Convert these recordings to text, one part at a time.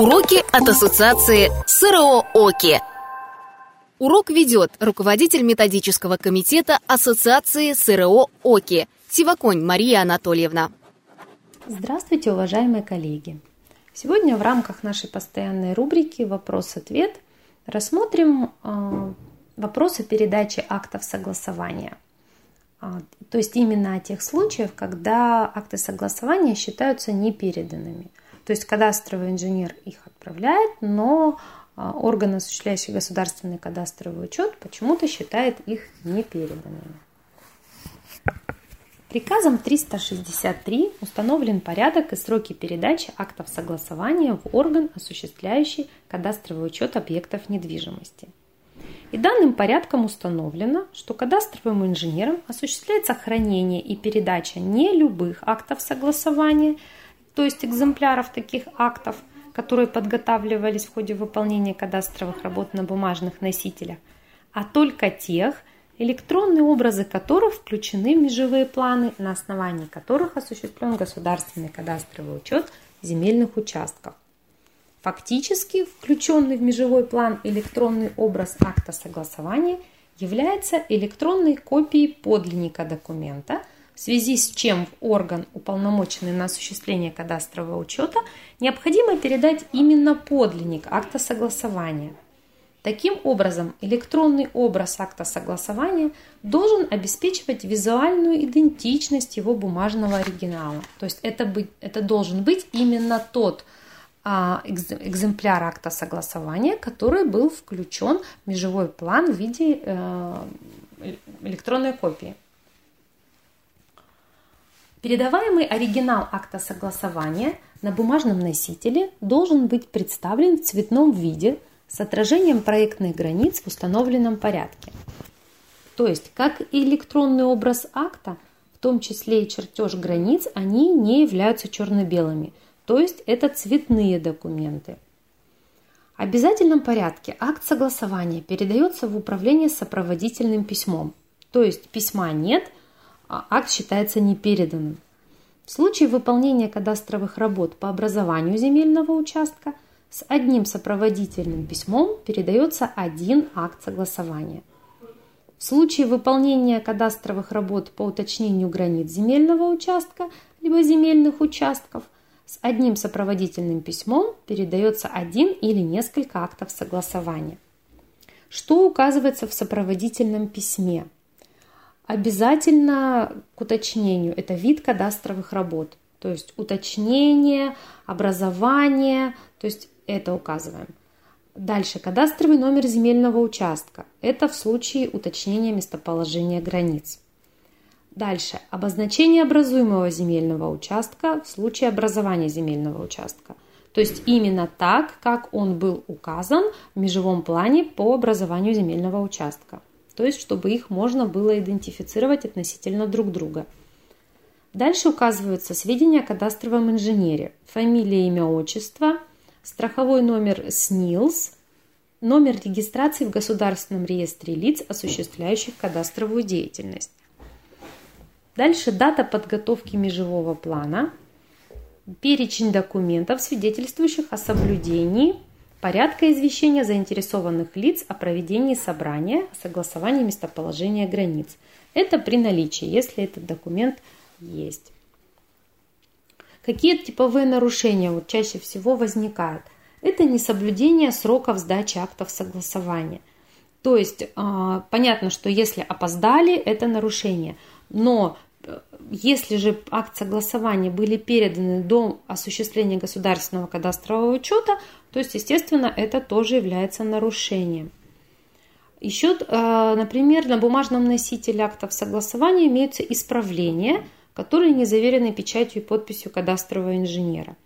Уроки от Ассоциации СРО ОКИ. Урок ведет руководитель методического комитета Ассоциации СРО ОКИ Сиваконь Мария Анатольевна. Здравствуйте, уважаемые коллеги! Сегодня в рамках нашей постоянной рубрики «Вопрос-ответ» рассмотрим э, вопросы передачи актов согласования. А, то есть именно о тех случаях, когда акты согласования считаются непереданными – то есть кадастровый инженер их отправляет, но а, орган, осуществляющий государственный кадастровый учет, почему-то считает их непереданными. Приказом 363 установлен порядок и сроки передачи актов согласования в орган, осуществляющий кадастровый учет объектов недвижимости. И данным порядком установлено, что кадастровым инженером осуществляется хранение и передача не любых актов согласования – то есть экземпляров таких актов, которые подготавливались в ходе выполнения кадастровых работ на бумажных носителях, а только тех, электронные образы которых включены в межевые планы, на основании которых осуществлен государственный кадастровый учет земельных участков. Фактически, включенный в межевой план электронный образ акта согласования является электронной копией подлинника документа – в связи с чем в орган, уполномоченный на осуществление кадастрового учета, необходимо передать именно подлинник акта согласования. Таким образом, электронный образ акта согласования должен обеспечивать визуальную идентичность его бумажного оригинала. То есть это, быть, это должен быть именно тот а, экземпляр акта согласования, который был включен в межевой план в виде э, электронной копии. Передаваемый оригинал акта согласования на бумажном носителе должен быть представлен в цветном виде с отражением проектных границ в установленном порядке. То есть, как и электронный образ акта, в том числе и чертеж границ, они не являются черно-белыми, то есть это цветные документы. В обязательном порядке акт согласования передается в управление сопроводительным письмом, то есть письма нет – акт считается непереданным. В случае выполнения кадастровых работ по образованию земельного участка с одним сопроводительным письмом передается один акт согласования. В случае выполнения кадастровых работ по уточнению границ земельного участка либо земельных участков с одним сопроводительным письмом передается один или несколько актов согласования. Что указывается в сопроводительном письме? Обязательно к уточнению. Это вид кадастровых работ. То есть уточнение, образование, то есть это указываем. Дальше кадастровый номер земельного участка. Это в случае уточнения местоположения границ. Дальше обозначение образуемого земельного участка в случае образования земельного участка. То есть именно так, как он был указан в межевом плане по образованию земельного участка то есть чтобы их можно было идентифицировать относительно друг друга. Дальше указываются сведения о кадастровом инженере, фамилия, имя, отчество, страховой номер СНИЛС, номер регистрации в Государственном реестре лиц, осуществляющих кадастровую деятельность. Дальше дата подготовки межевого плана, перечень документов, свидетельствующих о соблюдении порядка извещения заинтересованных лиц о проведении собрания, о согласовании местоположения границ. Это при наличии, если этот документ есть. Какие типовые нарушения вот чаще всего возникают? Это несоблюдение сроков сдачи актов согласования. То есть а, понятно, что если опоздали, это нарушение. Но если же акт согласования были переданы до осуществления государственного кадастрового учета, то есть, естественно, это тоже является нарушением. Еще, э, например, на бумажном носителе актов согласования имеются исправления, которые не заверены печатью и подписью кадастрового инженера.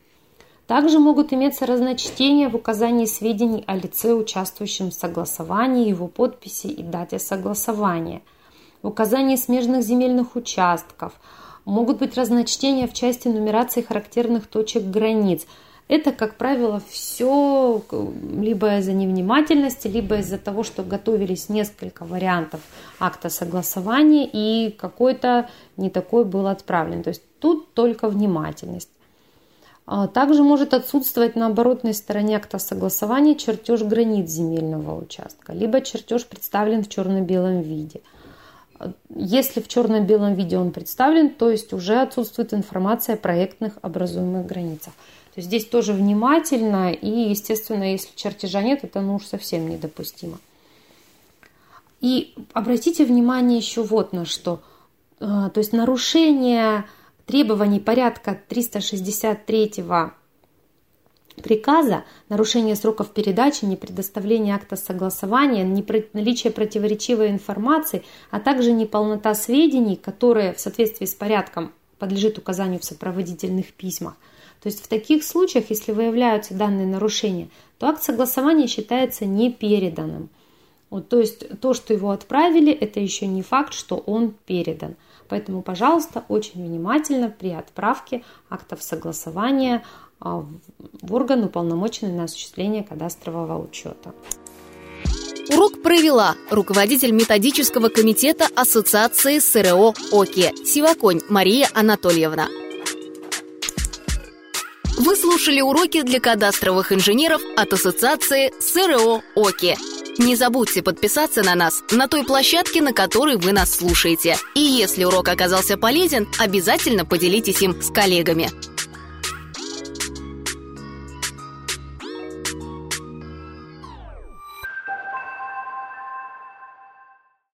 Также могут иметься разночтения в указании сведений о лице, участвующем в согласовании, его подписи и дате согласования – указание смежных земельных участков, могут быть разночтения в части нумерации характерных точек границ. Это, как правило, все либо из-за невнимательности, либо из-за того, что готовились несколько вариантов акта согласования, и какой-то не такой был отправлен. То есть тут только внимательность. А также может отсутствовать на оборотной стороне акта согласования чертеж границ земельного участка, либо чертеж представлен в черно-белом виде. Если в черно-белом виде он представлен, то есть уже отсутствует информация о проектных образуемых границах. То есть здесь тоже внимательно и, естественно, если чертежа нет, это ну уж совсем недопустимо. И обратите внимание еще вот на что. А, то есть нарушение требований порядка 363 приказа, нарушение сроков передачи, непредоставление акта согласования, наличие противоречивой информации, а также неполнота сведений, которые в соответствии с порядком подлежит указанию в сопроводительных письмах. То есть в таких случаях, если выявляются данные нарушения, то акт согласования считается непереданным. Вот, то есть то, что его отправили, это еще не факт, что он передан. Поэтому, пожалуйста, очень внимательно при отправке актов согласования в орган, уполномоченный на осуществление кадастрового учета. Урок провела руководитель методического комитета Ассоциации СРО ОКИ Сиваконь Мария Анатольевна. Вы слушали уроки для кадастровых инженеров от Ассоциации СРО ОКИ. Не забудьте подписаться на нас на той площадке, на которой вы нас слушаете. И если урок оказался полезен, обязательно поделитесь им с коллегами.